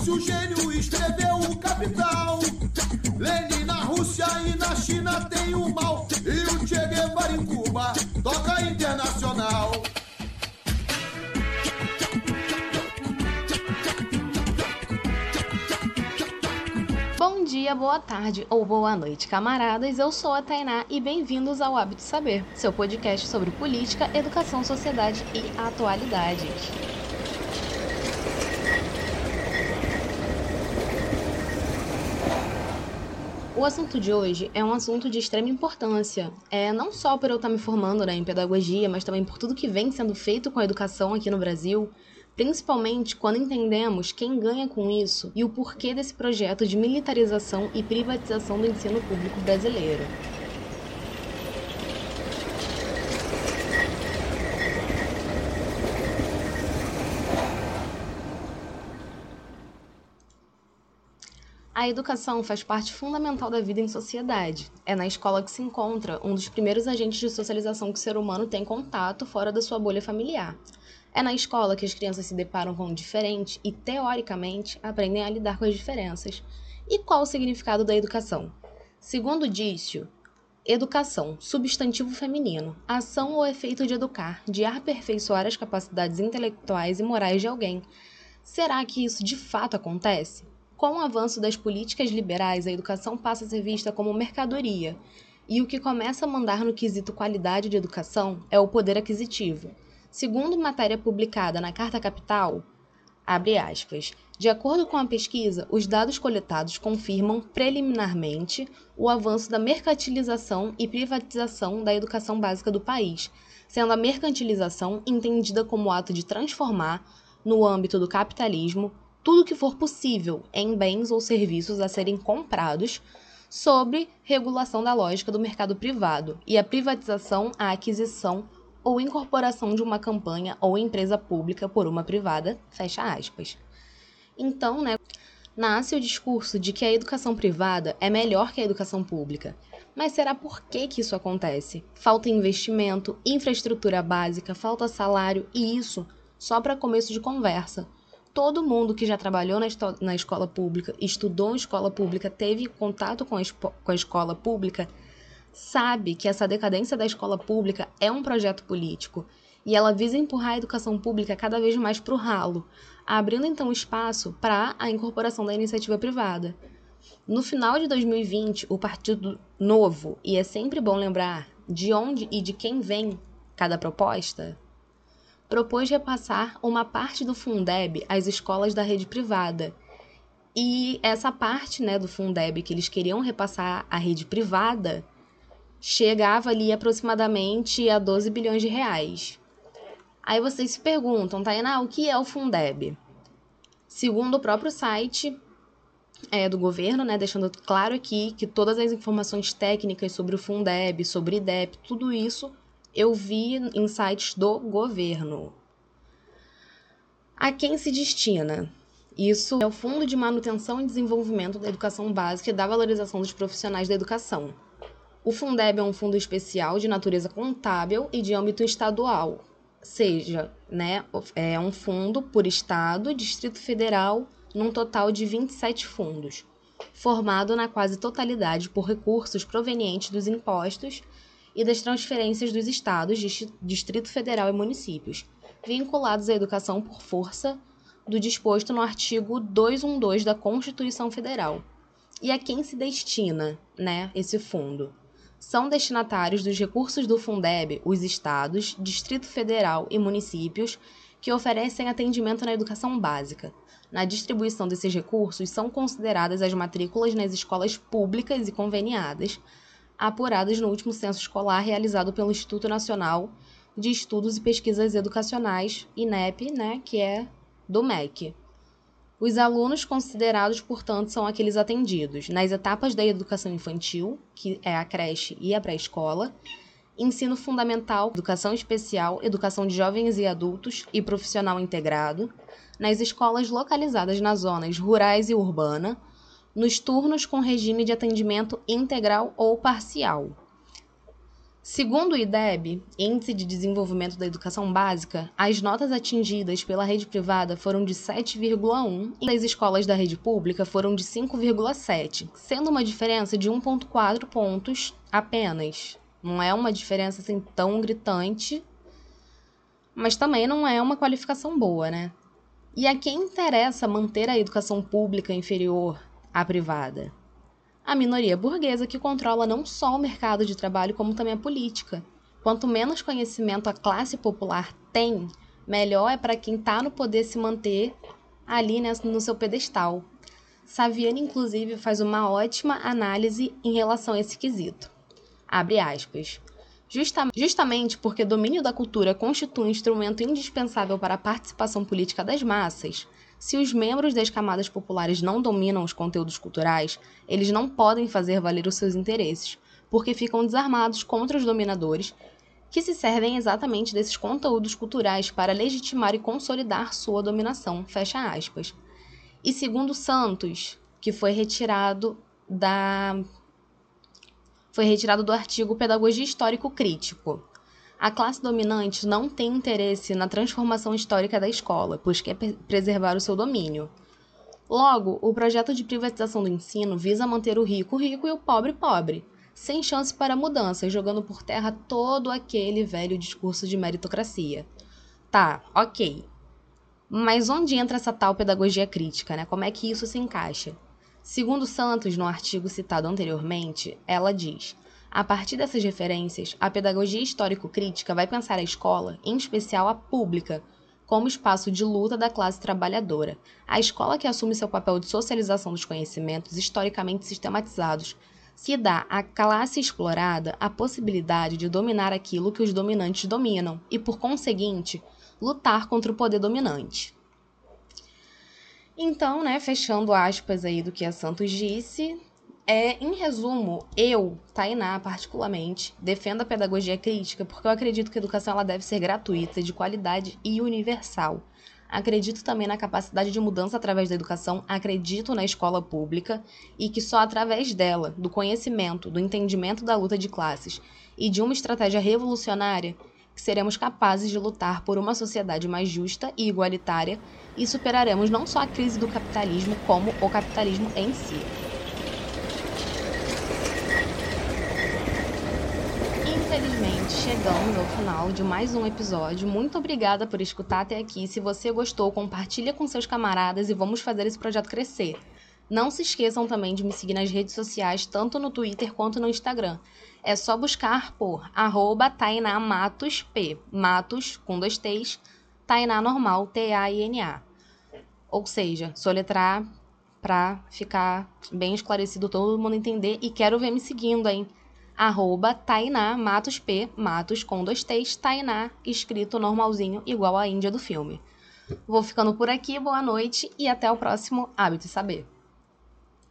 Marx, o gênio, escreveu o Capital. Lenin na Rússia e na China tem o mal. E o Che Guevara em Cuba toca internacional. Bom dia, boa tarde ou boa noite, camaradas. Eu sou a Tainá e bem-vindos ao Hábito Saber, seu podcast sobre política, educação, sociedade e atualidades. O assunto de hoje é um assunto de extrema importância. É não só por eu estar me formando né, em pedagogia, mas também por tudo que vem sendo feito com a educação aqui no Brasil, principalmente quando entendemos quem ganha com isso e o porquê desse projeto de militarização e privatização do ensino público brasileiro. A educação faz parte fundamental da vida em sociedade. É na escola que se encontra um dos primeiros agentes de socialização que o ser humano tem contato fora da sua bolha familiar. É na escola que as crianças se deparam com o diferente e, teoricamente, aprendem a lidar com as diferenças. E qual o significado da educação? Segundo Dício, educação, substantivo feminino, ação ou efeito de educar, de aperfeiçoar as capacidades intelectuais e morais de alguém. Será que isso de fato acontece? Com o avanço das políticas liberais, a educação passa a ser vista como mercadoria, e o que começa a mandar no quesito qualidade de educação é o poder aquisitivo. Segundo matéria publicada na Carta Capital, abre aspas, de acordo com a pesquisa, os dados coletados confirmam preliminarmente o avanço da mercantilização e privatização da educação básica do país, sendo a mercantilização entendida como ato de transformar, no âmbito do capitalismo, tudo que for possível em bens ou serviços a serem comprados sobre regulação da lógica do mercado privado e a privatização, a aquisição ou incorporação de uma campanha ou empresa pública por uma privada, fecha aspas. Então, né, nasce o discurso de que a educação privada é melhor que a educação pública. Mas será por que, que isso acontece? Falta investimento, infraestrutura básica, falta salário e isso só para começo de conversa todo mundo que já trabalhou na, na escola pública, estudou em escola pública, teve contato com a, com a escola pública, sabe que essa decadência da escola pública é um projeto político e ela visa empurrar a educação pública cada vez mais para o ralo, abrindo então espaço para a incorporação da iniciativa privada. No final de 2020, o Partido Novo, e é sempre bom lembrar de onde e de quem vem cada proposta, propôs repassar uma parte do Fundeb às escolas da rede privada. E essa parte né, do Fundeb que eles queriam repassar à rede privada chegava ali aproximadamente a 12 bilhões de reais. Aí vocês se perguntam, Tainá, o que é o Fundeb? Segundo o próprio site é, do governo, né, deixando claro aqui que todas as informações técnicas sobre o Fundeb, sobre IDEP, tudo isso eu vi em sites do governo. A quem se destina? Isso é o Fundo de Manutenção e Desenvolvimento da Educação Básica e da Valorização dos Profissionais da Educação. O Fundeb é um fundo especial de natureza contábil e de âmbito estadual, seja, né, é um fundo por estado, Distrito Federal, num total de 27 fundos, formado na quase totalidade por recursos provenientes dos impostos e das transferências dos estados, Distrito Federal e municípios, vinculados à educação por força do disposto no artigo 212 da Constituição Federal. E a quem se destina, né, esse fundo? São destinatários dos recursos do Fundeb os estados, Distrito Federal e municípios que oferecem atendimento na educação básica. Na distribuição desses recursos são consideradas as matrículas nas escolas públicas e conveniadas, apuradas no último censo escolar realizado pelo Instituto Nacional de Estudos e Pesquisas Educacionais, INEP, né, que é do MEC. Os alunos considerados, portanto, são aqueles atendidos nas etapas da educação infantil, que é a creche e a pré-escola, ensino fundamental, educação especial, educação de jovens e adultos e profissional integrado, nas escolas localizadas nas zonas rurais e urbana, nos turnos com regime de atendimento integral ou parcial. Segundo o IDEB, Índice de Desenvolvimento da Educação Básica, as notas atingidas pela rede privada foram de 7,1 e as escolas da rede pública foram de 5,7, sendo uma diferença de 1,4 pontos apenas. Não é uma diferença assim tão gritante, mas também não é uma qualificação boa, né? E a quem interessa manter a educação pública inferior à privada? a minoria burguesa que controla não só o mercado de trabalho, como também a política. Quanto menos conhecimento a classe popular tem, melhor é para quem está no poder se manter ali né, no seu pedestal. Saviani, inclusive, faz uma ótima análise em relação a esse quesito. Abre aspas. Justa justamente porque domínio da cultura constitui um instrumento indispensável para a participação política das massas, se os membros das camadas populares não dominam os conteúdos culturais, eles não podem fazer valer os seus interesses, porque ficam desarmados contra os dominadores, que se servem exatamente desses conteúdos culturais para legitimar e consolidar sua dominação. Fecha aspas. E segundo Santos, que foi retirado da foi retirado do artigo Pedagogia Histórico Crítico. A classe dominante não tem interesse na transformação histórica da escola, pois quer preservar o seu domínio. Logo, o projeto de privatização do ensino visa manter o rico rico e o pobre pobre, sem chance para mudança, jogando por terra todo aquele velho discurso de meritocracia. Tá, ok. Mas onde entra essa tal pedagogia crítica, né? Como é que isso se encaixa? Segundo Santos, no artigo citado anteriormente, ela diz: a partir dessas referências, a pedagogia histórico-crítica vai pensar a escola, em especial a pública, como espaço de luta da classe trabalhadora. A escola que assume seu papel de socialização dos conhecimentos historicamente sistematizados, que dá à classe explorada a possibilidade de dominar aquilo que os dominantes dominam e, por conseguinte, lutar contra o poder dominante. Então, né, fechando aspas aí do que a Santos disse, é, em resumo, eu, Tainá, particularmente, defendo a pedagogia crítica porque eu acredito que a educação ela deve ser gratuita, de qualidade e universal. Acredito também na capacidade de mudança através da educação, acredito na escola pública e que só através dela, do conhecimento, do entendimento da luta de classes e de uma estratégia revolucionária, que seremos capazes de lutar por uma sociedade mais justa e igualitária e superaremos não só a crise do capitalismo, como o capitalismo em si. Infelizmente, chegamos ao final de mais um episódio. Muito obrigada por escutar até aqui. Se você gostou, compartilha com seus camaradas e vamos fazer esse projeto crescer. Não se esqueçam também de me seguir nas redes sociais, tanto no Twitter quanto no Instagram. É só buscar por arroba Tainá Matos P. Matos com dois T's, Tainá normal, T-A-I-N-A. Ou seja, soletrar para ficar bem esclarecido, todo mundo entender. E quero ver me seguindo, hein? Arroba Tainá Matos P, Matos com dois T's, Tainá, escrito normalzinho, igual a Índia do filme. Vou ficando por aqui, boa noite e até o próximo Hábito e Saber.